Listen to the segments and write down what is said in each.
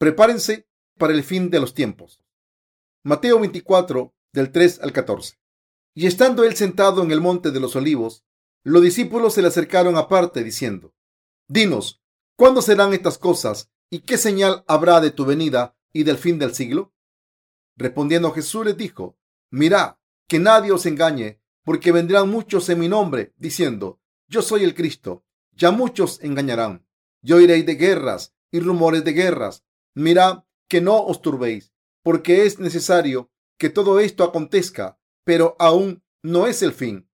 Prepárense para el fin de los tiempos. Mateo 24, del 3 al 14. Y estando él sentado en el monte de los olivos, los discípulos se le acercaron aparte, diciendo, Dinos, ¿cuándo serán estas cosas y qué señal habrá de tu venida y del fin del siglo? Respondiendo Jesús les dijo, Mirad, que nadie os engañe, porque vendrán muchos en mi nombre, diciendo, Yo soy el Cristo. Ya muchos engañarán. Yo iréis de guerras y rumores de guerras. Mirad que no os turbéis, porque es necesario que todo esto acontezca, pero aún no es el fin,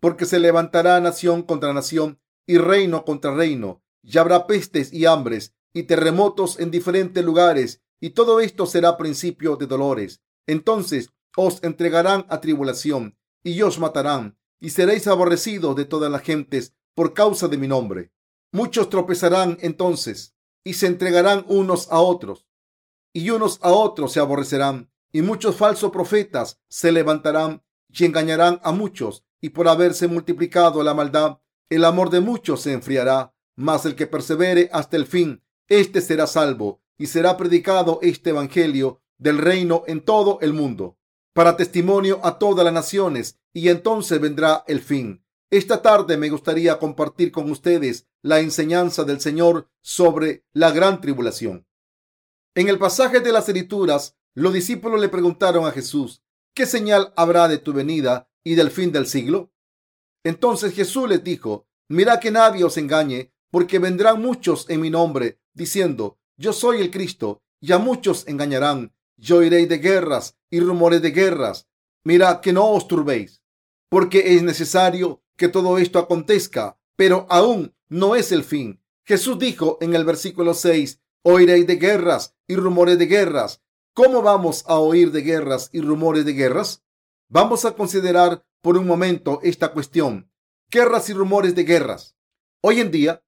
porque se levantará nación contra nación y reino contra reino, y habrá pestes y hambres y terremotos en diferentes lugares, y todo esto será principio de dolores. Entonces os entregarán a tribulación y os matarán, y seréis aborrecidos de todas las gentes por causa de mi nombre. Muchos tropezarán entonces y se entregarán unos a otros, y unos a otros se aborrecerán, y muchos falsos profetas se levantarán y engañarán a muchos, y por haberse multiplicado la maldad, el amor de muchos se enfriará, mas el que persevere hasta el fin, éste será salvo, y será predicado este Evangelio del reino en todo el mundo, para testimonio a todas las naciones, y entonces vendrá el fin. Esta tarde me gustaría compartir con ustedes la enseñanza del Señor sobre la gran tribulación. En el pasaje de las Escrituras, los discípulos le preguntaron a Jesús, ¿qué señal habrá de tu venida y del fin del siglo? Entonces Jesús les dijo, mira que nadie os engañe, porque vendrán muchos en mi nombre, diciendo, yo soy el Cristo, y a muchos engañarán. Yo iré de guerras y rumores de guerras. Mira que no os turbéis, porque es necesario que todo esto acontezca, pero aún no es el fin. Jesús dijo en el versículo 6, oiréis de guerras y rumores de guerras. ¿Cómo vamos a oír de guerras y rumores de guerras? Vamos a considerar por un momento esta cuestión. Guerras y rumores de guerras. Hoy en día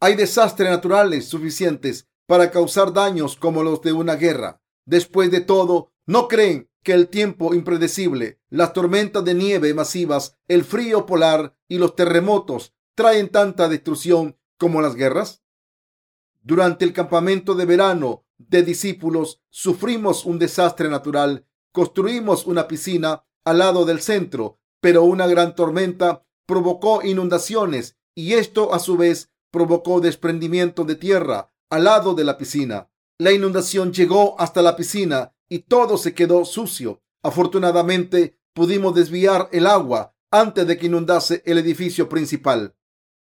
hay desastres naturales suficientes para causar daños como los de una guerra. Después de todo, ¿no creen que el tiempo impredecible, las tormentas de nieve masivas, el frío polar y los terremotos traen tanta destrucción como las guerras? Durante el campamento de verano de discípulos sufrimos un desastre natural. Construimos una piscina al lado del centro, pero una gran tormenta provocó inundaciones y esto a su vez provocó desprendimiento de tierra al lado de la piscina. La inundación llegó hasta la piscina y todo se quedó sucio. Afortunadamente pudimos desviar el agua antes de que inundase el edificio principal.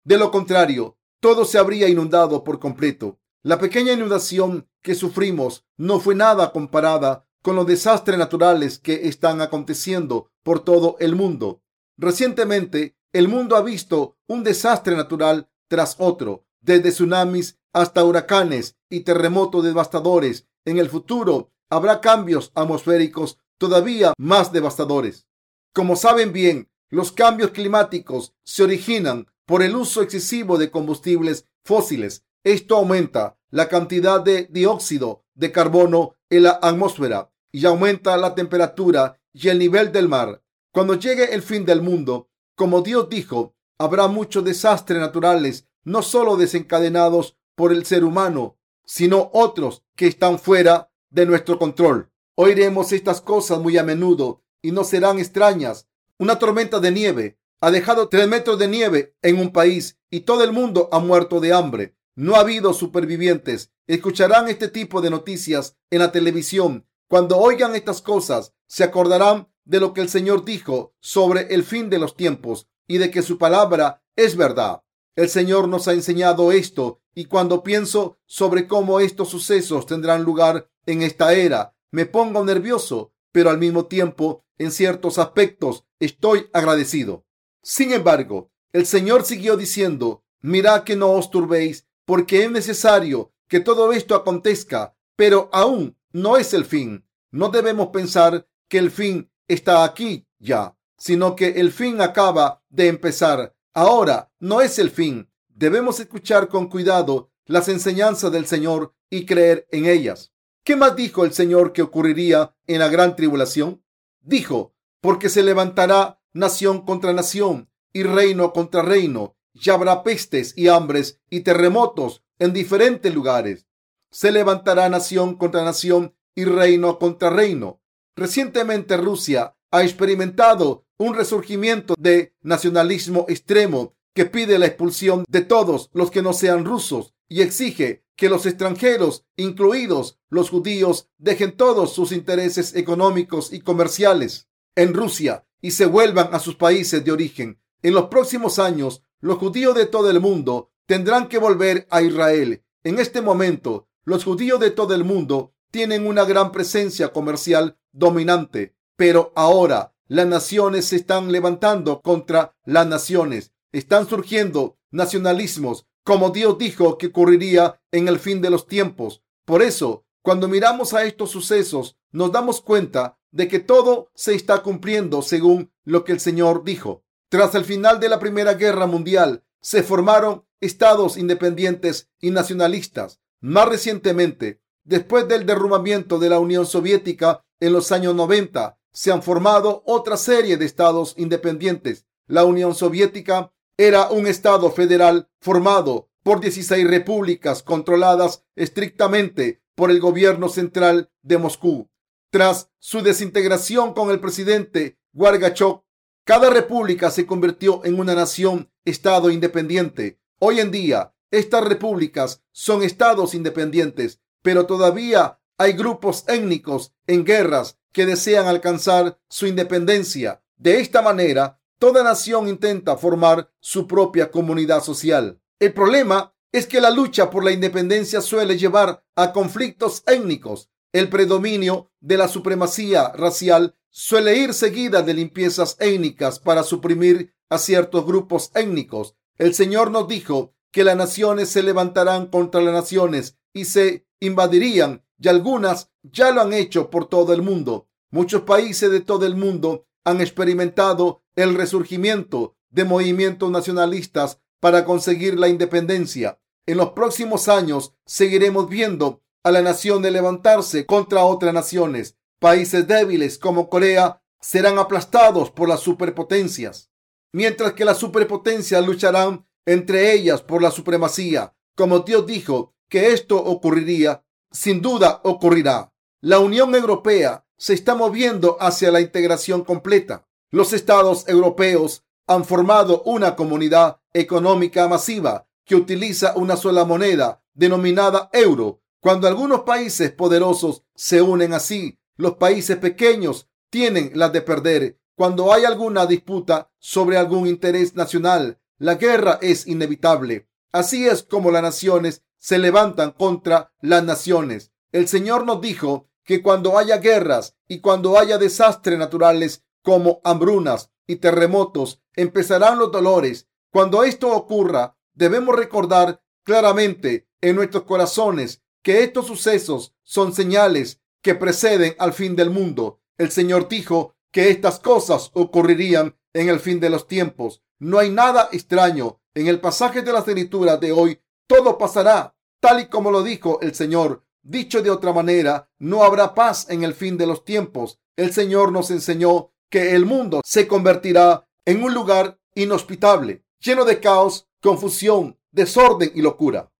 De lo contrario, todo se habría inundado por completo. La pequeña inundación que sufrimos no fue nada comparada con los desastres naturales que están aconteciendo por todo el mundo. Recientemente, el mundo ha visto un desastre natural tras otro, desde tsunamis hasta huracanes y terremotos devastadores. En el futuro habrá cambios atmosféricos todavía más devastadores. Como saben bien, los cambios climáticos se originan por el uso excesivo de combustibles fósiles. Esto aumenta la cantidad de dióxido de carbono en la atmósfera y aumenta la temperatura y el nivel del mar. Cuando llegue el fin del mundo, como Dios dijo, habrá muchos desastres naturales, no solo desencadenados por el ser humano, sino otros que están fuera de nuestro control. Oiremos estas cosas muy a menudo y no serán extrañas. Una tormenta de nieve ha dejado tres metros de nieve en un país y todo el mundo ha muerto de hambre. No ha habido supervivientes. Escucharán este tipo de noticias en la televisión. Cuando oigan estas cosas, se acordarán de lo que el Señor dijo sobre el fin de los tiempos y de que su palabra es verdad. El Señor nos ha enseñado esto y cuando pienso sobre cómo estos sucesos tendrán lugar en esta era, me pongo nervioso, pero al mismo tiempo, en ciertos aspectos, estoy agradecido. Sin embargo, el Señor siguió diciendo, mirad que no os turbéis, porque es necesario que todo esto acontezca, pero aún no es el fin. No debemos pensar que el fin está aquí ya, sino que el fin acaba de empezar Ahora no es el fin. Debemos escuchar con cuidado las enseñanzas del Señor y creer en ellas. ¿Qué más dijo el Señor que ocurriría en la gran tribulación? Dijo, porque se levantará nación contra nación y reino contra reino, y habrá pestes y hambres y terremotos en diferentes lugares. se levantará nación contra nación y reino contra reino. Recientemente Rusia ha experimentado un resurgimiento de nacionalismo extremo que pide la expulsión de todos los que no sean rusos y exige que los extranjeros, incluidos los judíos, dejen todos sus intereses económicos y comerciales en Rusia y se vuelvan a sus países de origen. En los próximos años, los judíos de todo el mundo tendrán que volver a Israel. En este momento, los judíos de todo el mundo tienen una gran presencia comercial dominante, pero ahora las naciones se están levantando contra las naciones. Están surgiendo nacionalismos, como Dios dijo que ocurriría en el fin de los tiempos. Por eso, cuando miramos a estos sucesos, nos damos cuenta de que todo se está cumpliendo según lo que el Señor dijo. Tras el final de la Primera Guerra Mundial, se formaron estados independientes y nacionalistas. Más recientemente, después del derrumbamiento de la Unión Soviética en los años 90, se han formado otra serie de estados independientes. La Unión Soviética era un estado federal formado por 16 repúblicas controladas estrictamente por el gobierno central de Moscú. Tras su desintegración con el presidente Gorbachev, cada república se convirtió en una nación estado independiente. Hoy en día, estas repúblicas son estados independientes, pero todavía hay grupos étnicos en guerras que desean alcanzar su independencia. De esta manera, toda nación intenta formar su propia comunidad social. El problema es que la lucha por la independencia suele llevar a conflictos étnicos. El predominio de la supremacía racial suele ir seguida de limpiezas étnicas para suprimir a ciertos grupos étnicos. El Señor nos dijo que las naciones se levantarán contra las naciones y se invadirían y algunas ya lo han hecho por todo el mundo. Muchos países de todo el mundo han experimentado el resurgimiento de movimientos nacionalistas para conseguir la independencia. En los próximos años seguiremos viendo a la nación de levantarse contra otras naciones. Países débiles como Corea serán aplastados por las superpotencias, mientras que las superpotencias lucharán entre ellas por la supremacía. Como Dios dijo que esto ocurriría, sin duda ocurrirá. La Unión Europea se está moviendo hacia la integración completa. Los estados europeos han formado una comunidad económica masiva que utiliza una sola moneda denominada euro. Cuando algunos países poderosos se unen así, los países pequeños tienen las de perder. Cuando hay alguna disputa sobre algún interés nacional, la guerra es inevitable. Así es como las naciones se levantan contra las naciones. El Señor nos dijo que cuando haya guerras y cuando haya desastres naturales como hambrunas y terremotos, empezarán los dolores. Cuando esto ocurra, debemos recordar claramente en nuestros corazones que estos sucesos son señales que preceden al fin del mundo. El Señor dijo que estas cosas ocurrirían en el fin de los tiempos. No hay nada extraño en el pasaje de las escrituras de hoy. Todo pasará tal y como lo dijo el Señor. Dicho de otra manera, no habrá paz en el fin de los tiempos. El Señor nos enseñó que el mundo se convertirá en un lugar inhospitable, lleno de caos, confusión, desorden y locura.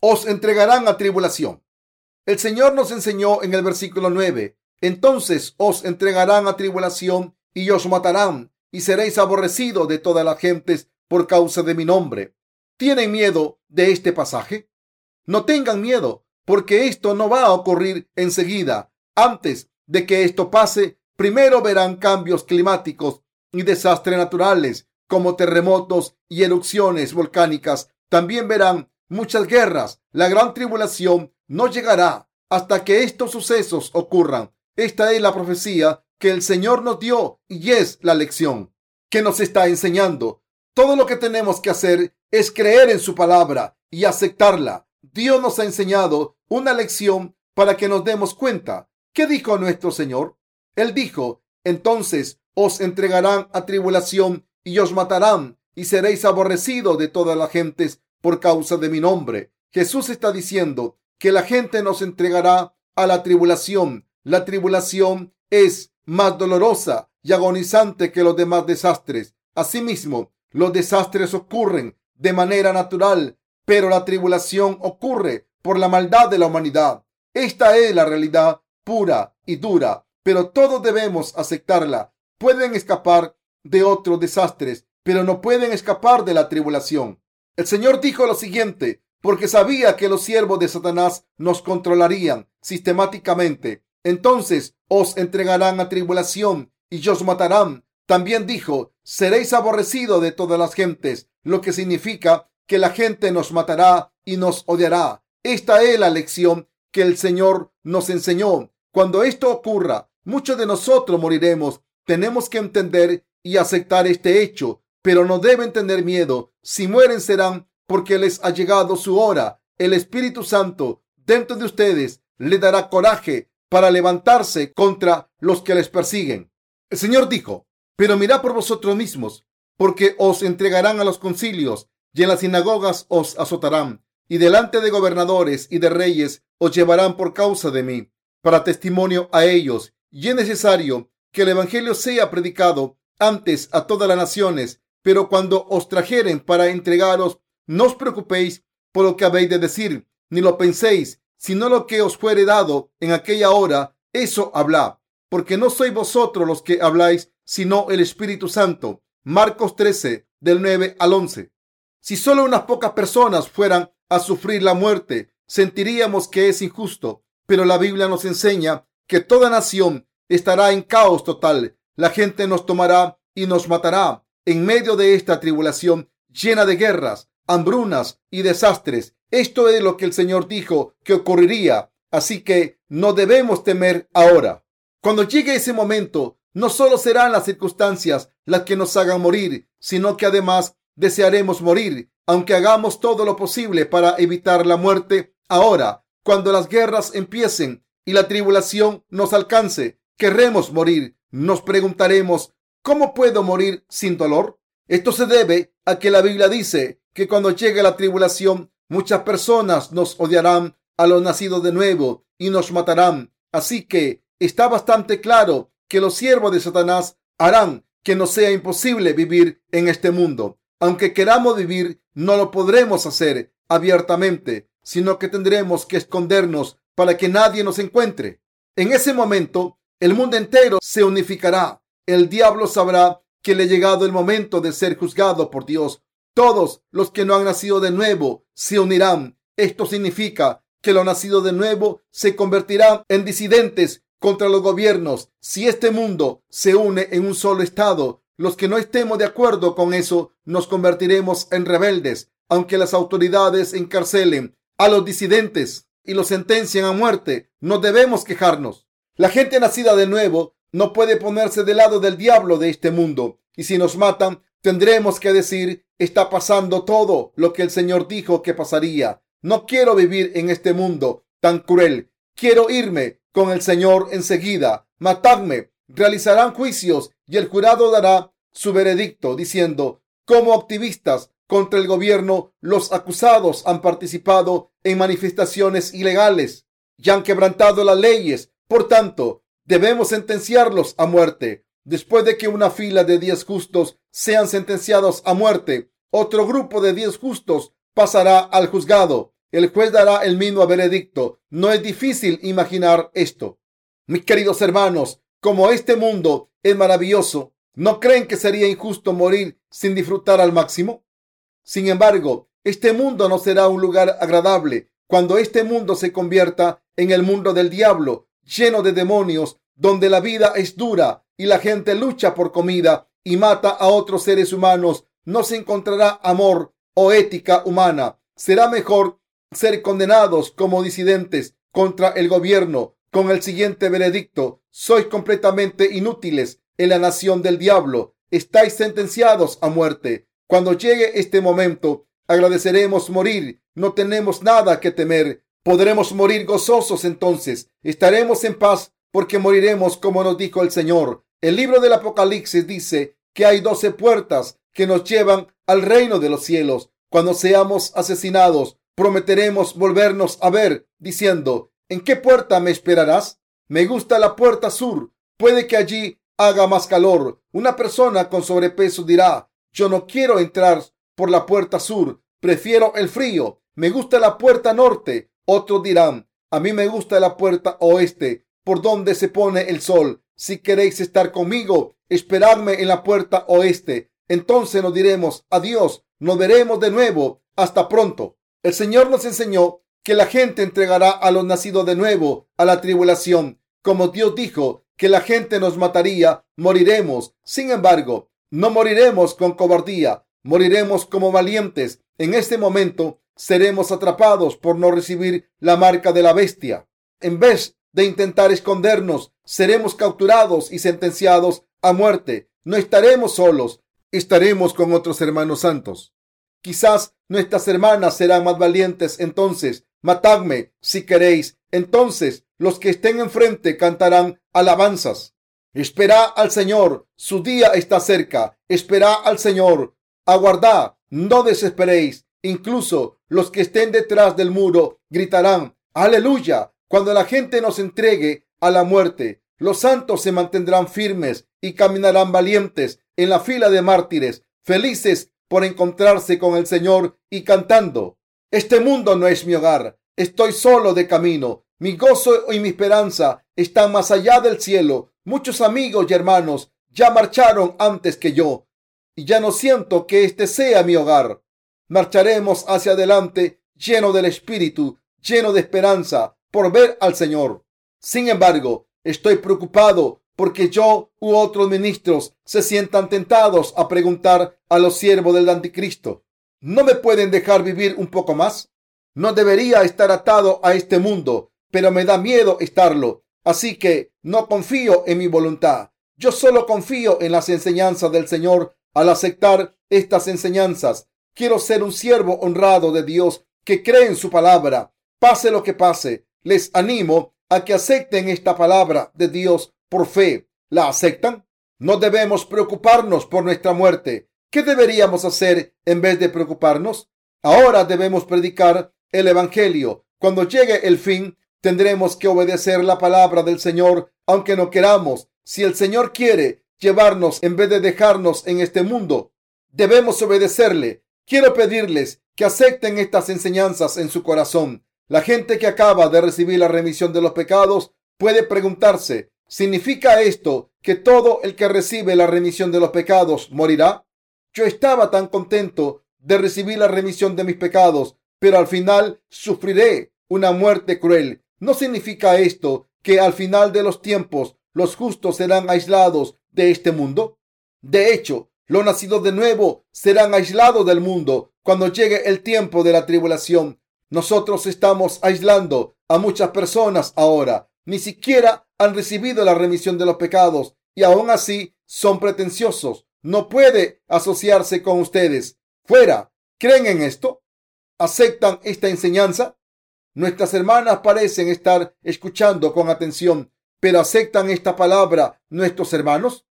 Os entregarán a tribulación. El Señor nos enseñó en el versículo 9, entonces os entregarán a tribulación y os matarán y seréis aborrecidos de todas las gentes por causa de mi nombre. ¿Tienen miedo de este pasaje? No tengan miedo, porque esto no va a ocurrir enseguida. Antes de que esto pase, primero verán cambios climáticos y desastres naturales como terremotos y erupciones volcánicas. También verán muchas guerras. La gran tribulación no llegará hasta que estos sucesos ocurran. Esta es la profecía que el Señor nos dio y es la lección que nos está enseñando. Todo lo que tenemos que hacer es creer en su palabra y aceptarla. Dios nos ha enseñado una lección para que nos demos cuenta. ¿Qué dijo nuestro Señor? Él dijo, entonces os entregarán a tribulación y os matarán y seréis aborrecidos de todas las gentes por causa de mi nombre. Jesús está diciendo que la gente nos entregará a la tribulación. La tribulación es más dolorosa y agonizante que los demás desastres. Asimismo, los desastres ocurren de manera natural pero la tribulación ocurre por la maldad de la humanidad. Esta es la realidad pura y dura, pero todos debemos aceptarla. Pueden escapar de otros desastres, pero no pueden escapar de la tribulación. El Señor dijo lo siguiente, porque sabía que los siervos de Satanás nos controlarían sistemáticamente. Entonces os entregarán a tribulación y os matarán. También dijo, seréis aborrecidos de todas las gentes, lo que significa que la gente nos matará y nos odiará. Esta es la lección que el Señor nos enseñó. Cuando esto ocurra, muchos de nosotros moriremos. Tenemos que entender y aceptar este hecho, pero no deben tener miedo. Si mueren serán porque les ha llegado su hora. El Espíritu Santo dentro de ustedes le dará coraje para levantarse contra los que les persiguen. El Señor dijo, pero mirad por vosotros mismos, porque os entregarán a los concilios y en las sinagogas os azotarán y delante de gobernadores y de reyes os llevarán por causa de mí, para testimonio a ellos. Y es necesario que el Evangelio sea predicado antes a todas las naciones, pero cuando os trajeren para entregaros, no os preocupéis por lo que habéis de decir, ni lo penséis, sino lo que os fuere dado en aquella hora, eso habla, porque no sois vosotros los que habláis, sino el Espíritu Santo. Marcos 13, del 9 al 11. Si solo unas pocas personas fueran a sufrir la muerte, sentiríamos que es injusto, pero la Biblia nos enseña que toda nación estará en caos total. La gente nos tomará y nos matará en medio de esta tribulación llena de guerras, hambrunas y desastres. Esto es lo que el Señor dijo que ocurriría, así que no debemos temer ahora. Cuando llegue ese momento, no solo serán las circunstancias las que nos hagan morir, sino que además desearemos morir aunque hagamos todo lo posible para evitar la muerte, ahora, cuando las guerras empiecen y la tribulación nos alcance, querremos morir. Nos preguntaremos, ¿cómo puedo morir sin dolor? Esto se debe a que la Biblia dice que cuando llegue la tribulación, muchas personas nos odiarán a los nacidos de nuevo y nos matarán. Así que está bastante claro que los siervos de Satanás harán que nos sea imposible vivir en este mundo. Aunque queramos vivir, no lo podremos hacer abiertamente, sino que tendremos que escondernos para que nadie nos encuentre. En ese momento, el mundo entero se unificará. El diablo sabrá que le ha llegado el momento de ser juzgado por Dios. Todos los que no han nacido de nuevo se unirán. Esto significa que los nacidos de nuevo se convertirán en disidentes contra los gobiernos. Si este mundo se une en un solo estado, los que no estemos de acuerdo con eso nos convertiremos en rebeldes, aunque las autoridades encarcelen a los disidentes y los sentencien a muerte. No debemos quejarnos. La gente nacida de nuevo no puede ponerse del lado del diablo de este mundo. Y si nos matan, tendremos que decir, está pasando todo lo que el Señor dijo que pasaría. No quiero vivir en este mundo tan cruel. Quiero irme con el Señor enseguida. Matadme. Realizarán juicios y el jurado dará su veredicto diciendo, como activistas contra el gobierno, los acusados han participado en manifestaciones ilegales y han quebrantado las leyes. Por tanto, debemos sentenciarlos a muerte. Después de que una fila de diez justos sean sentenciados a muerte, otro grupo de diez justos pasará al juzgado. El juez dará el mismo veredicto. No es difícil imaginar esto. Mis queridos hermanos, como este mundo es maravilloso, ¿no creen que sería injusto morir sin disfrutar al máximo? Sin embargo, este mundo no será un lugar agradable cuando este mundo se convierta en el mundo del diablo, lleno de demonios, donde la vida es dura y la gente lucha por comida y mata a otros seres humanos. No se encontrará amor o ética humana. Será mejor ser condenados como disidentes contra el gobierno con el siguiente veredicto. Sois completamente inútiles en la nación del diablo. Estáis sentenciados a muerte. Cuando llegue este momento, agradeceremos morir. No tenemos nada que temer. Podremos morir gozosos entonces. Estaremos en paz porque moriremos como nos dijo el Señor. El libro del Apocalipsis dice que hay doce puertas que nos llevan al reino de los cielos. Cuando seamos asesinados, prometeremos volvernos a ver, diciendo, ¿En qué puerta me esperarás? Me gusta la puerta sur. Puede que allí haga más calor. Una persona con sobrepeso dirá, yo no quiero entrar por la puerta sur. Prefiero el frío. Me gusta la puerta norte. Otros dirán, a mí me gusta la puerta oeste, por donde se pone el sol. Si queréis estar conmigo, esperadme en la puerta oeste. Entonces nos diremos adiós, nos veremos de nuevo. Hasta pronto. El Señor nos enseñó que la gente entregará a los nacidos de nuevo a la tribulación. Como Dios dijo que la gente nos mataría, moriremos. Sin embargo, no moriremos con cobardía, moriremos como valientes. En este momento seremos atrapados por no recibir la marca de la bestia. En vez de intentar escondernos, seremos capturados y sentenciados a muerte. No estaremos solos, estaremos con otros hermanos santos. Quizás nuestras hermanas serán más valientes entonces. Matadme si queréis. Entonces los que estén enfrente cantarán alabanzas. Espera al Señor, su día está cerca. Espera al Señor. Aguardad, no desesperéis. Incluso los que estén detrás del muro gritarán, aleluya, cuando la gente nos entregue a la muerte. Los santos se mantendrán firmes y caminarán valientes en la fila de mártires, felices por encontrarse con el Señor y cantando. Este mundo no es mi hogar. Estoy solo de camino. Mi gozo y mi esperanza están más allá del cielo. Muchos amigos y hermanos ya marcharon antes que yo y ya no siento que este sea mi hogar. Marcharemos hacia adelante lleno del Espíritu, lleno de esperanza por ver al Señor. Sin embargo, estoy preocupado porque yo u otros ministros se sientan tentados a preguntar a los siervos del anticristo, ¿no me pueden dejar vivir un poco más? No debería estar atado a este mundo, pero me da miedo estarlo, así que no confío en mi voluntad. Yo solo confío en las enseñanzas del Señor al aceptar estas enseñanzas. Quiero ser un siervo honrado de Dios que cree en su palabra. Pase lo que pase, les animo a que acepten esta palabra de Dios por fe. ¿La aceptan? No debemos preocuparnos por nuestra muerte. ¿Qué deberíamos hacer en vez de preocuparnos? Ahora debemos predicar el Evangelio. Cuando llegue el fin, tendremos que obedecer la palabra del Señor, aunque no queramos. Si el Señor quiere llevarnos en vez de dejarnos en este mundo, debemos obedecerle. Quiero pedirles que acepten estas enseñanzas en su corazón. La gente que acaba de recibir la remisión de los pecados puede preguntarse, ¿Significa esto que todo el que recibe la remisión de los pecados morirá? Yo estaba tan contento de recibir la remisión de mis pecados, pero al final sufriré una muerte cruel. ¿No significa esto que al final de los tiempos los justos serán aislados de este mundo? De hecho, los nacidos de nuevo serán aislados del mundo cuando llegue el tiempo de la tribulación. Nosotros estamos aislando a muchas personas ahora. Ni siquiera han recibido la remisión de los pecados y aún así son pretenciosos. No puede asociarse con ustedes. Fuera. ¿Creen en esto? ¿Aceptan esta enseñanza? Nuestras hermanas parecen estar escuchando con atención, pero ¿aceptan esta palabra nuestros hermanos?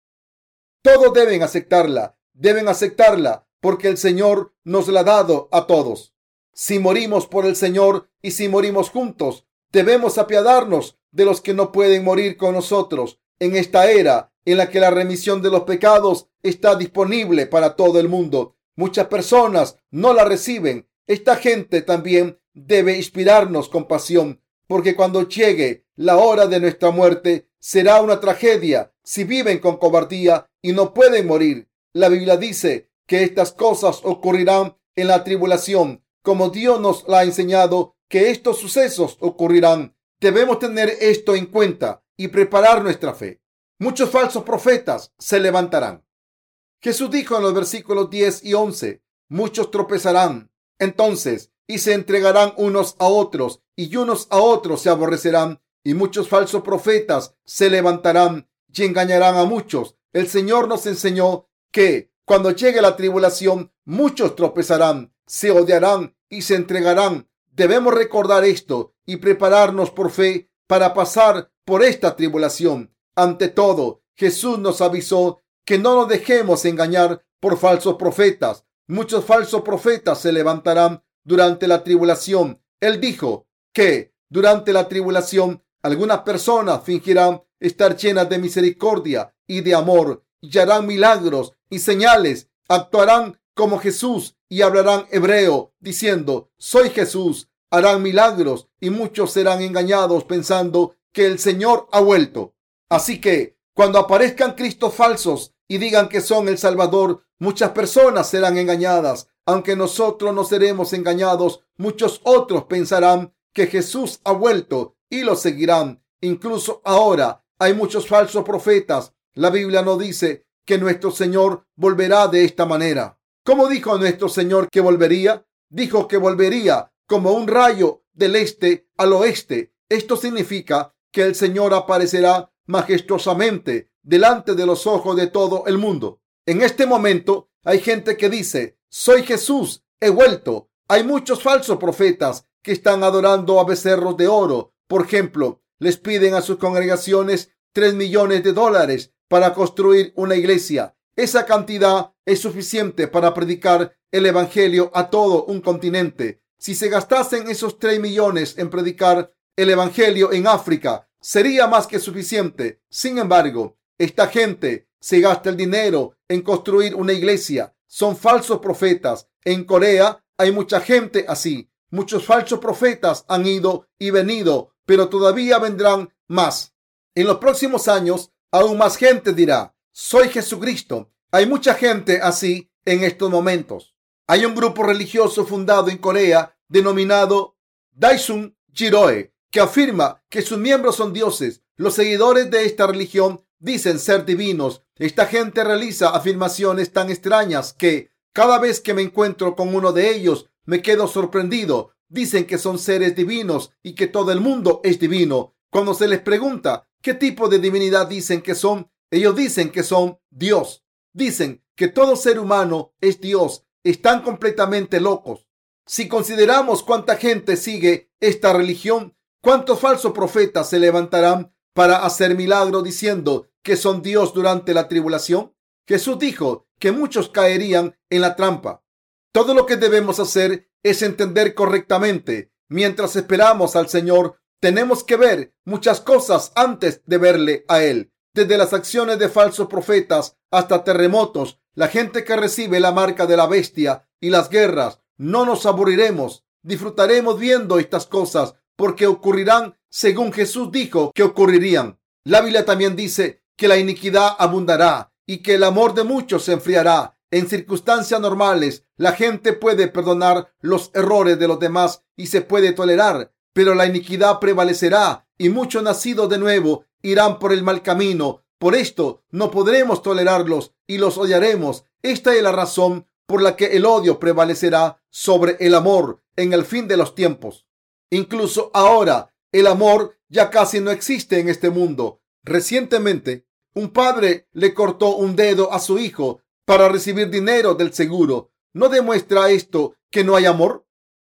Todos deben aceptarla, deben aceptarla, porque el Señor nos la ha dado a todos. Si morimos por el Señor y si morimos juntos, debemos apiadarnos de los que no pueden morir con nosotros en esta era en la que la remisión de los pecados está disponible para todo el mundo. Muchas personas no la reciben. Esta gente también debe inspirarnos compasión, porque cuando llegue la hora de nuestra muerte será una tragedia si viven con cobardía y no pueden morir. La Biblia dice que estas cosas ocurrirán en la tribulación, como Dios nos la ha enseñado que estos sucesos ocurrirán. Debemos tener esto en cuenta y preparar nuestra fe. Muchos falsos profetas se levantarán. Jesús dijo en los versículos 10 y 11, muchos tropezarán entonces y se entregarán unos a otros y unos a otros se aborrecerán y muchos falsos profetas se levantarán y engañarán a muchos. El Señor nos enseñó que cuando llegue la tribulación muchos tropezarán, se odiarán y se entregarán Debemos recordar esto y prepararnos por fe para pasar por esta tribulación. Ante todo, Jesús nos avisó que no nos dejemos engañar por falsos profetas. Muchos falsos profetas se levantarán durante la tribulación. Él dijo que durante la tribulación algunas personas fingirán estar llenas de misericordia y de amor y harán milagros y señales. Actuarán como Jesús y hablarán hebreo diciendo, soy Jesús. harán milagros y muchos serán engañados pensando que el Señor ha vuelto. Así que cuando aparezcan Cristos falsos y digan que son el Salvador, muchas personas serán engañadas. Aunque nosotros no seremos engañados, muchos otros pensarán que Jesús ha vuelto y lo seguirán. Incluso ahora hay muchos falsos profetas. La Biblia no dice que nuestro Señor volverá de esta manera. ¿Cómo dijo nuestro Señor que volvería? Dijo que volvería como un rayo del este al oeste. Esto significa que el Señor aparecerá majestuosamente delante de los ojos de todo el mundo. En este momento hay gente que dice, soy Jesús, he vuelto. Hay muchos falsos profetas que están adorando a becerros de oro. Por ejemplo, les piden a sus congregaciones tres millones de dólares para construir una iglesia. Esa cantidad es suficiente para predicar el Evangelio a todo un continente. Si se gastasen esos tres millones en predicar el Evangelio en África, sería más que suficiente. Sin embargo, esta gente se gasta el dinero en construir una iglesia. Son falsos profetas. En Corea hay mucha gente así. Muchos falsos profetas han ido y venido, pero todavía vendrán más. En los próximos años, aún más gente dirá, soy Jesucristo. Hay mucha gente así en estos momentos. Hay un grupo religioso fundado en Corea denominado Daesun Jiroe que afirma que sus miembros son dioses. Los seguidores de esta religión dicen ser divinos. Esta gente realiza afirmaciones tan extrañas que cada vez que me encuentro con uno de ellos me quedo sorprendido. Dicen que son seres divinos y que todo el mundo es divino. Cuando se les pregunta qué tipo de divinidad dicen que son, ellos dicen que son Dios. Dicen que todo ser humano es Dios. Están completamente locos. Si consideramos cuánta gente sigue esta religión, cuántos falsos profetas se levantarán para hacer milagros diciendo que son Dios durante la tribulación. Jesús dijo que muchos caerían en la trampa. Todo lo que debemos hacer es entender correctamente. Mientras esperamos al Señor, tenemos que ver muchas cosas antes de verle a Él. Desde las acciones de falsos profetas hasta terremotos, la gente que recibe la marca de la bestia y las guerras, no nos aburriremos. Disfrutaremos viendo estas cosas porque ocurrirán según Jesús dijo que ocurrirían. La Biblia también dice que la iniquidad abundará y que el amor de muchos se enfriará. En circunstancias normales, la gente puede perdonar los errores de los demás y se puede tolerar, pero la iniquidad prevalecerá y muchos nacidos de nuevo irán por el mal camino. Por esto no podremos tolerarlos y los odiaremos. Esta es la razón por la que el odio prevalecerá sobre el amor en el fin de los tiempos. Incluso ahora, el amor ya casi no existe en este mundo. Recientemente, un padre le cortó un dedo a su hijo para recibir dinero del seguro. ¿No demuestra esto que no hay amor?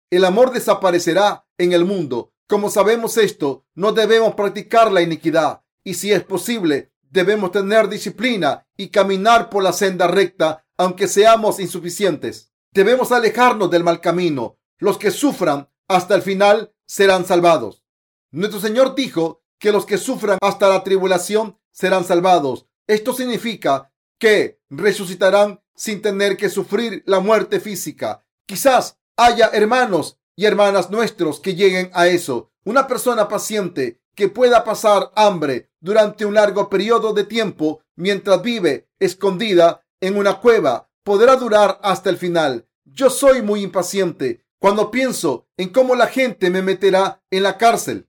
El amor desaparecerá en el mundo. Como sabemos esto, no debemos practicar la iniquidad y si es posible, debemos tener disciplina y caminar por la senda recta, aunque seamos insuficientes. Debemos alejarnos del mal camino. Los que sufran hasta el final serán salvados. Nuestro Señor dijo que los que sufran hasta la tribulación serán salvados. Esto significa que resucitarán sin tener que sufrir la muerte física. Quizás haya hermanos y hermanas nuestros que lleguen a eso. Una persona paciente que pueda pasar hambre durante un largo periodo de tiempo mientras vive escondida en una cueva podrá durar hasta el final. Yo soy muy impaciente cuando pienso en cómo la gente me meterá en la cárcel.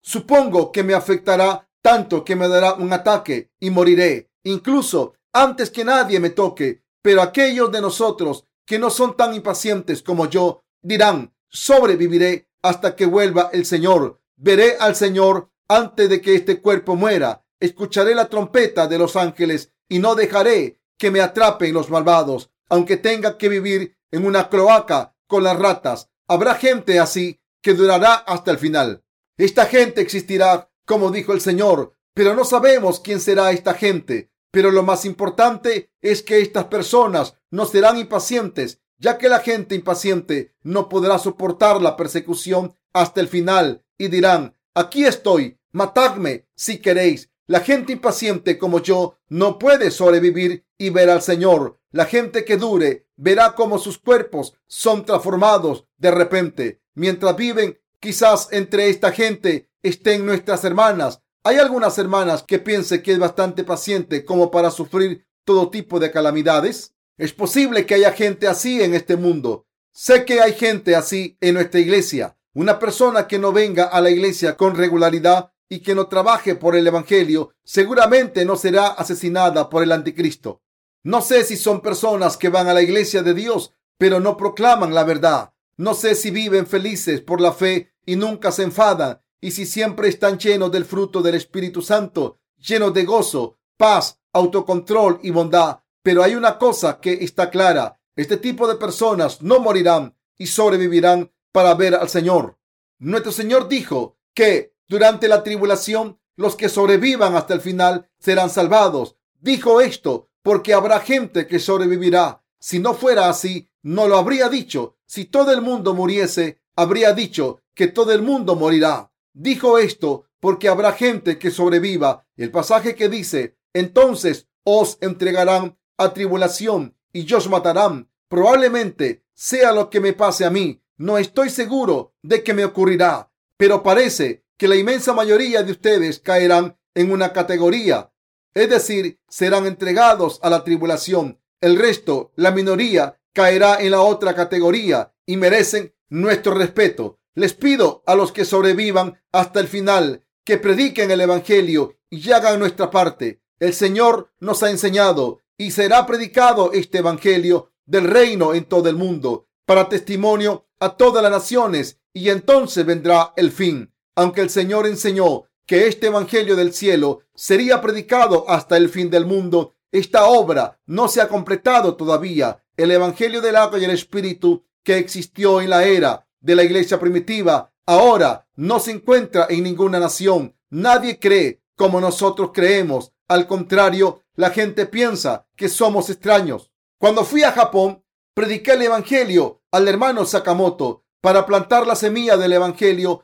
Supongo que me afectará tanto que me dará un ataque y moriré, incluso antes que nadie me toque. Pero aquellos de nosotros que no son tan impacientes como yo dirán, sobreviviré hasta que vuelva el Señor. Veré al Señor antes de que este cuerpo muera. Escucharé la trompeta de los ángeles y no dejaré que me atrapen los malvados, aunque tenga que vivir en una cloaca con las ratas. Habrá gente así que durará hasta el final. Esta gente existirá, como dijo el Señor, pero no sabemos quién será esta gente. Pero lo más importante es que estas personas no serán impacientes, ya que la gente impaciente no podrá soportar la persecución hasta el final y dirán, aquí estoy, matadme si queréis. La gente impaciente como yo no puede sobrevivir y ver al Señor. La gente que dure verá cómo sus cuerpos son transformados de repente. mientras viven. Quizás entre esta gente estén nuestras hermanas. Hay algunas hermanas que piensen que es bastante paciente como para sufrir todo tipo de calamidades. Es posible que haya gente así en este mundo. Sé que hay gente así en nuestra iglesia. Una persona que no venga a la iglesia con regularidad y que no trabaje por el Evangelio seguramente no será asesinada por el anticristo. No sé si son personas que van a la iglesia de Dios, pero no proclaman la verdad. No sé si viven felices por la fe y nunca se enfadan, y si siempre están llenos del fruto del Espíritu Santo, llenos de gozo, paz, autocontrol y bondad. Pero hay una cosa que está clara. Este tipo de personas no morirán y sobrevivirán para ver al Señor. Nuestro Señor dijo que durante la tribulación los que sobrevivan hasta el final serán salvados. Dijo esto porque habrá gente que sobrevivirá. Si no fuera así, no lo habría dicho. Si todo el mundo muriese, habría dicho que todo el mundo morirá. Dijo esto porque habrá gente que sobreviva. El pasaje que dice, entonces os entregarán a tribulación y os matarán. Probablemente sea lo que me pase a mí. No estoy seguro de que me ocurrirá, pero parece que la inmensa mayoría de ustedes caerán en una categoría es decir, serán entregados a la tribulación. El resto, la minoría, caerá en la otra categoría y merecen nuestro respeto. Les pido a los que sobrevivan hasta el final que prediquen el Evangelio y hagan nuestra parte. El Señor nos ha enseñado y será predicado este Evangelio del reino en todo el mundo para testimonio a todas las naciones y entonces vendrá el fin. Aunque el Señor enseñó que este Evangelio del cielo sería predicado hasta el fin del mundo. Esta obra no se ha completado todavía. El Evangelio del agua y el Espíritu que existió en la era de la iglesia primitiva ahora no se encuentra en ninguna nación. Nadie cree como nosotros creemos. Al contrario, la gente piensa que somos extraños. Cuando fui a Japón, prediqué el Evangelio al hermano Sakamoto para plantar la semilla del Evangelio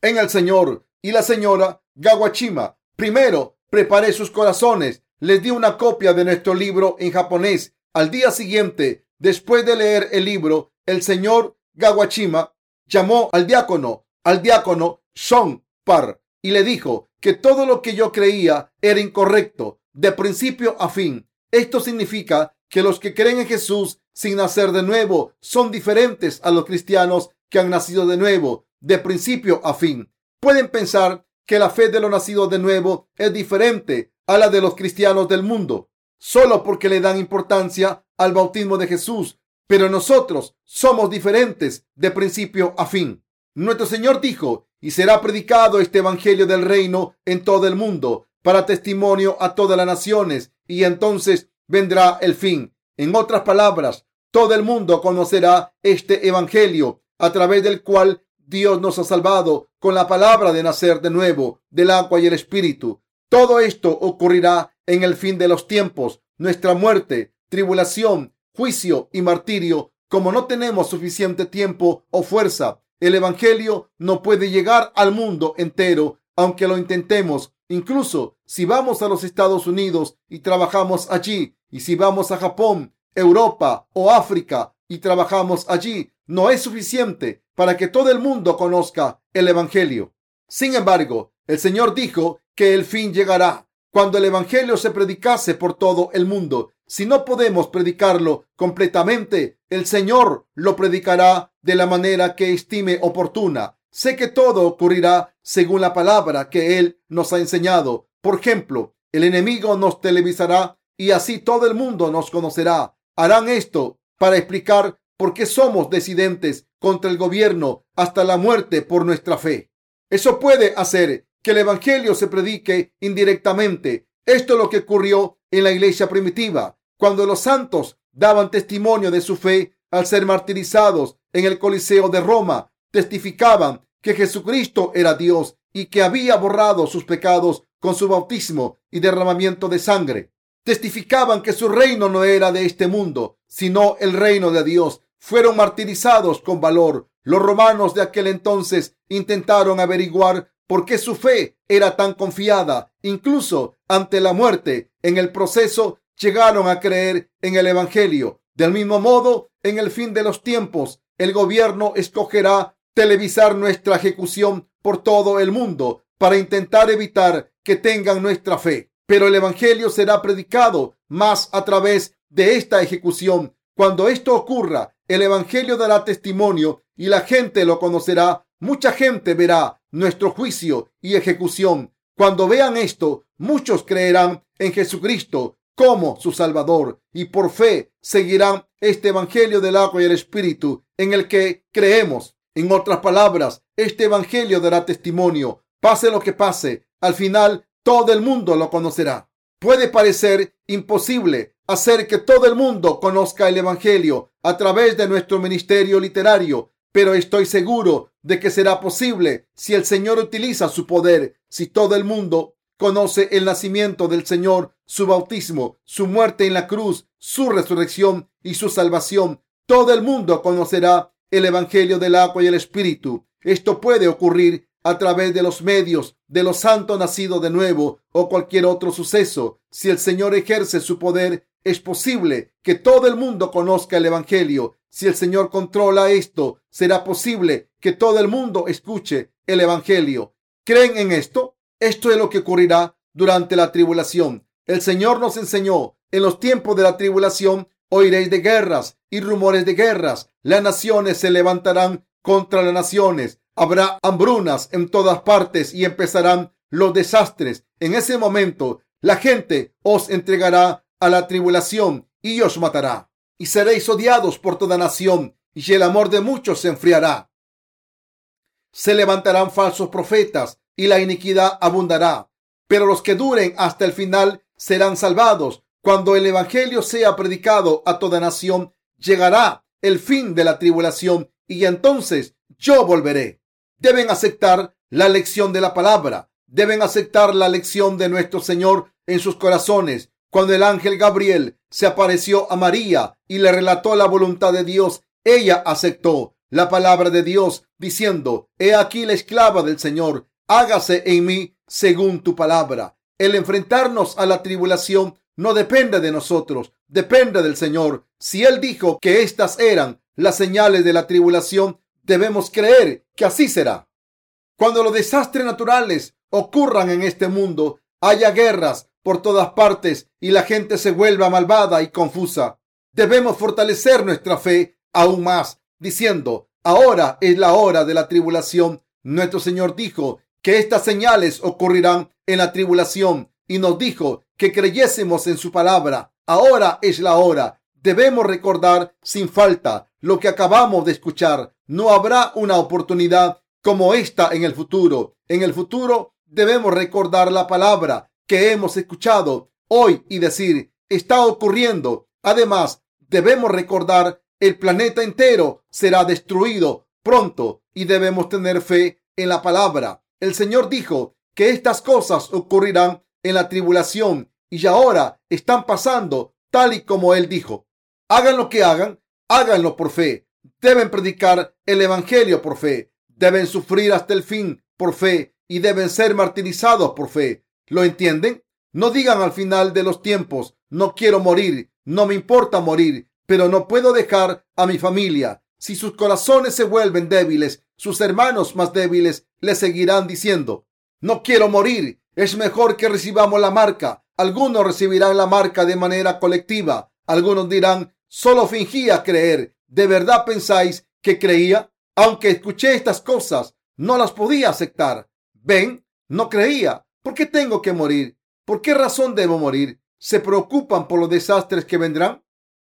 en el Señor y la señora Gawachima. Primero, preparé sus corazones. Les di una copia de nuestro libro en japonés. Al día siguiente, después de leer el libro, el señor Gawachima llamó al diácono, al diácono Son Par, y le dijo que todo lo que yo creía era incorrecto, de principio a fin. Esto significa que los que creen en Jesús sin nacer de nuevo son diferentes a los cristianos que han nacido de nuevo, de principio a fin. Pueden pensar que la fe de los nacidos de nuevo es diferente a la de los cristianos del mundo, solo porque le dan importancia al bautismo de Jesús. Pero nosotros somos diferentes de principio a fin. Nuestro Señor dijo, y será predicado este Evangelio del reino en todo el mundo, para testimonio a todas las naciones, y entonces vendrá el fin. En otras palabras, todo el mundo conocerá este Evangelio, a través del cual Dios nos ha salvado con la palabra de nacer de nuevo, del agua y el espíritu. Todo esto ocurrirá en el fin de los tiempos. Nuestra muerte, tribulación, juicio y martirio, como no tenemos suficiente tiempo o fuerza, el Evangelio no puede llegar al mundo entero, aunque lo intentemos. Incluso si vamos a los Estados Unidos y trabajamos allí, y si vamos a Japón, Europa o África y trabajamos allí, no es suficiente para que todo el mundo conozca el Evangelio. Sin embargo, el Señor dijo que el fin llegará cuando el Evangelio se predicase por todo el mundo. Si no podemos predicarlo completamente, el Señor lo predicará de la manera que estime oportuna. Sé que todo ocurrirá según la palabra que Él nos ha enseñado. Por ejemplo, el enemigo nos televisará y así todo el mundo nos conocerá. Harán esto para explicar por qué somos decidentes contra el gobierno hasta la muerte por nuestra fe. Eso puede hacer que el Evangelio se predique indirectamente. Esto es lo que ocurrió en la iglesia primitiva, cuando los santos daban testimonio de su fe al ser martirizados en el Coliseo de Roma, testificaban que Jesucristo era Dios y que había borrado sus pecados con su bautismo y derramamiento de sangre. Testificaban que su reino no era de este mundo, sino el reino de Dios fueron martirizados con valor. Los romanos de aquel entonces intentaron averiguar por qué su fe era tan confiada. Incluso ante la muerte, en el proceso, llegaron a creer en el Evangelio. Del mismo modo, en el fin de los tiempos, el gobierno escogerá televisar nuestra ejecución por todo el mundo para intentar evitar que tengan nuestra fe. Pero el Evangelio será predicado más a través de esta ejecución. Cuando esto ocurra, el Evangelio dará testimonio y la gente lo conocerá. Mucha gente verá nuestro juicio y ejecución. Cuando vean esto, muchos creerán en Jesucristo como su Salvador y por fe seguirán este Evangelio del agua y el Espíritu en el que creemos. En otras palabras, este Evangelio dará testimonio. Pase lo que pase, al final todo el mundo lo conocerá. Puede parecer imposible hacer que todo el mundo conozca el Evangelio a través de nuestro ministerio literario, pero estoy seguro de que será posible si el Señor utiliza su poder, si todo el mundo conoce el nacimiento del Señor, su bautismo, su muerte en la cruz, su resurrección y su salvación. Todo el mundo conocerá el Evangelio del agua y el Espíritu. Esto puede ocurrir a través de los medios de los santos nacidos de nuevo o cualquier otro suceso. Si el Señor ejerce su poder, es posible que todo el mundo conozca el Evangelio. Si el Señor controla esto, será posible que todo el mundo escuche el Evangelio. ¿Creen en esto? Esto es lo que ocurrirá durante la tribulación. El Señor nos enseñó, en los tiempos de la tribulación oiréis de guerras y rumores de guerras. Las naciones se levantarán contra las naciones. Habrá hambrunas en todas partes y empezarán los desastres. En ese momento, la gente os entregará a la tribulación y os matará. Y seréis odiados por toda nación y el amor de muchos se enfriará. Se levantarán falsos profetas y la iniquidad abundará. Pero los que duren hasta el final serán salvados. Cuando el Evangelio sea predicado a toda nación, llegará el fin de la tribulación y entonces yo volveré. Deben aceptar la lección de la palabra. Deben aceptar la lección de nuestro Señor en sus corazones. Cuando el ángel Gabriel se apareció a María y le relató la voluntad de Dios, ella aceptó la palabra de Dios diciendo, He aquí la esclava del Señor, hágase en mí según tu palabra. El enfrentarnos a la tribulación no depende de nosotros, depende del Señor. Si Él dijo que estas eran las señales de la tribulación, debemos creer que así será. Cuando los desastres naturales ocurran en este mundo, haya guerras por todas partes y la gente se vuelva malvada y confusa, debemos fortalecer nuestra fe aún más, diciendo, ahora es la hora de la tribulación. Nuestro Señor dijo que estas señales ocurrirán en la tribulación y nos dijo que creyésemos en su palabra. Ahora es la hora. Debemos recordar sin falta lo que acabamos de escuchar. No habrá una oportunidad como esta en el futuro. En el futuro debemos recordar la palabra que hemos escuchado hoy y decir, está ocurriendo. Además, debemos recordar el planeta entero será destruido pronto y debemos tener fe en la palabra. El Señor dijo que estas cosas ocurrirán en la tribulación y ahora están pasando tal y como Él dijo. Hagan lo que hagan, háganlo por fe. Deben predicar el Evangelio por fe. Deben sufrir hasta el fin por fe y deben ser martirizados por fe. ¿Lo entienden? No digan al final de los tiempos, no quiero morir, no me importa morir, pero no puedo dejar a mi familia. Si sus corazones se vuelven débiles, sus hermanos más débiles le seguirán diciendo, no quiero morir, es mejor que recibamos la marca. Algunos recibirán la marca de manera colectiva. Algunos dirán, solo fingía creer. ¿De verdad pensáis que creía? Aunque escuché estas cosas, no las podía aceptar. Ven, no creía. ¿Por qué tengo que morir? ¿Por qué razón debo morir? ¿Se preocupan por los desastres que vendrán?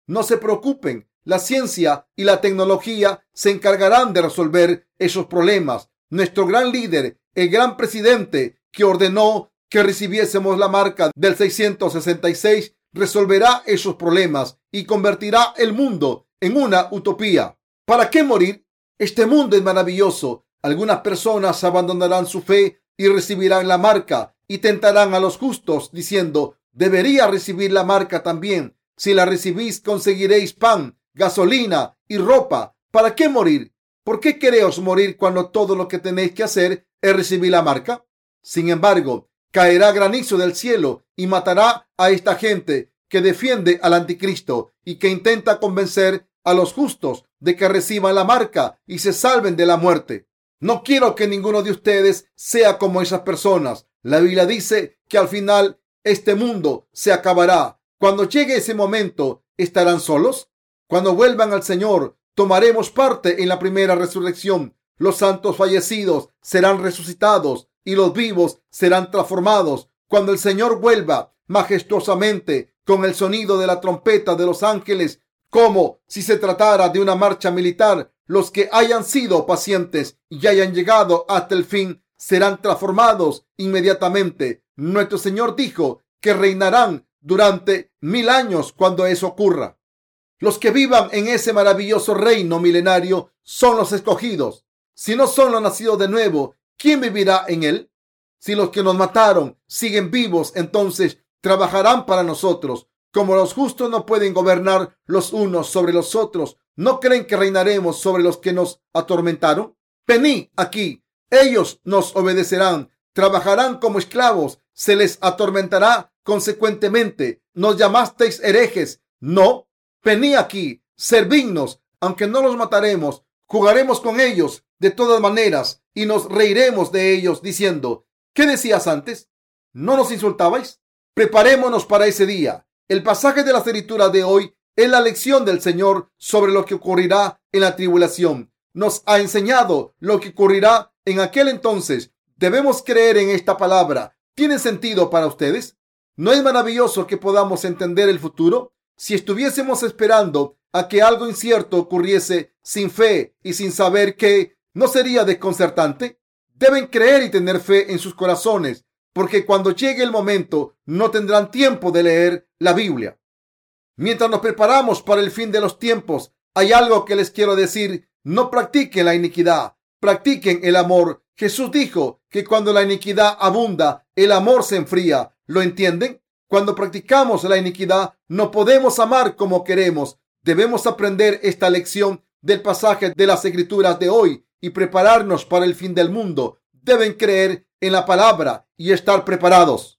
No se preocupen. La ciencia y la tecnología se encargarán de resolver esos problemas. Nuestro gran líder, el gran presidente que ordenó que recibiésemos la marca del 666, resolverá esos problemas y convertirá el mundo en una utopía. ¿Para qué morir? Este mundo es maravilloso. Algunas personas abandonarán su fe y recibirán la marca y tentarán a los justos diciendo, debería recibir la marca también. Si la recibís, conseguiréis pan gasolina y ropa. ¿Para qué morir? ¿Por qué queréis morir cuando todo lo que tenéis que hacer es recibir la marca? Sin embargo, caerá granizo del cielo y matará a esta gente que defiende al anticristo y que intenta convencer a los justos de que reciban la marca y se salven de la muerte. No quiero que ninguno de ustedes sea como esas personas. La Biblia dice que al final este mundo se acabará. Cuando llegue ese momento, ¿estarán solos? Cuando vuelvan al Señor, tomaremos parte en la primera resurrección. Los santos fallecidos serán resucitados y los vivos serán transformados. Cuando el Señor vuelva majestuosamente con el sonido de la trompeta de los ángeles, como si se tratara de una marcha militar, los que hayan sido pacientes y hayan llegado hasta el fin serán transformados inmediatamente. Nuestro Señor dijo que reinarán durante mil años cuando eso ocurra. Los que vivan en ese maravilloso reino milenario son los escogidos. Si no son los nacidos de nuevo, ¿quién vivirá en él? Si los que nos mataron siguen vivos, entonces trabajarán para nosotros. Como los justos no pueden gobernar los unos sobre los otros, ¿no creen que reinaremos sobre los que nos atormentaron? Venid aquí, ellos nos obedecerán, trabajarán como esclavos, se les atormentará consecuentemente. Nos llamasteis herejes, no, venid aquí, servidnos, aunque no los mataremos, jugaremos con ellos de todas maneras y nos reiremos de ellos diciendo, ¿qué decías antes? ¿No nos insultabais? Preparémonos para ese día. El pasaje de la escritura de hoy es la lección del Señor sobre lo que ocurrirá en la tribulación. Nos ha enseñado lo que ocurrirá en aquel entonces. Debemos creer en esta palabra. ¿Tiene sentido para ustedes? ¿No es maravilloso que podamos entender el futuro? Si estuviésemos esperando a que algo incierto ocurriese sin fe y sin saber qué, ¿no sería desconcertante? Deben creer y tener fe en sus corazones, porque cuando llegue el momento no tendrán tiempo de leer la Biblia. Mientras nos preparamos para el fin de los tiempos, hay algo que les quiero decir. No practiquen la iniquidad, practiquen el amor. Jesús dijo que cuando la iniquidad abunda, el amor se enfría. ¿Lo entienden? Cuando practicamos la iniquidad, no podemos amar como queremos. Debemos aprender esta lección del pasaje de las escrituras de hoy y prepararnos para el fin del mundo. Deben creer en la palabra y estar preparados.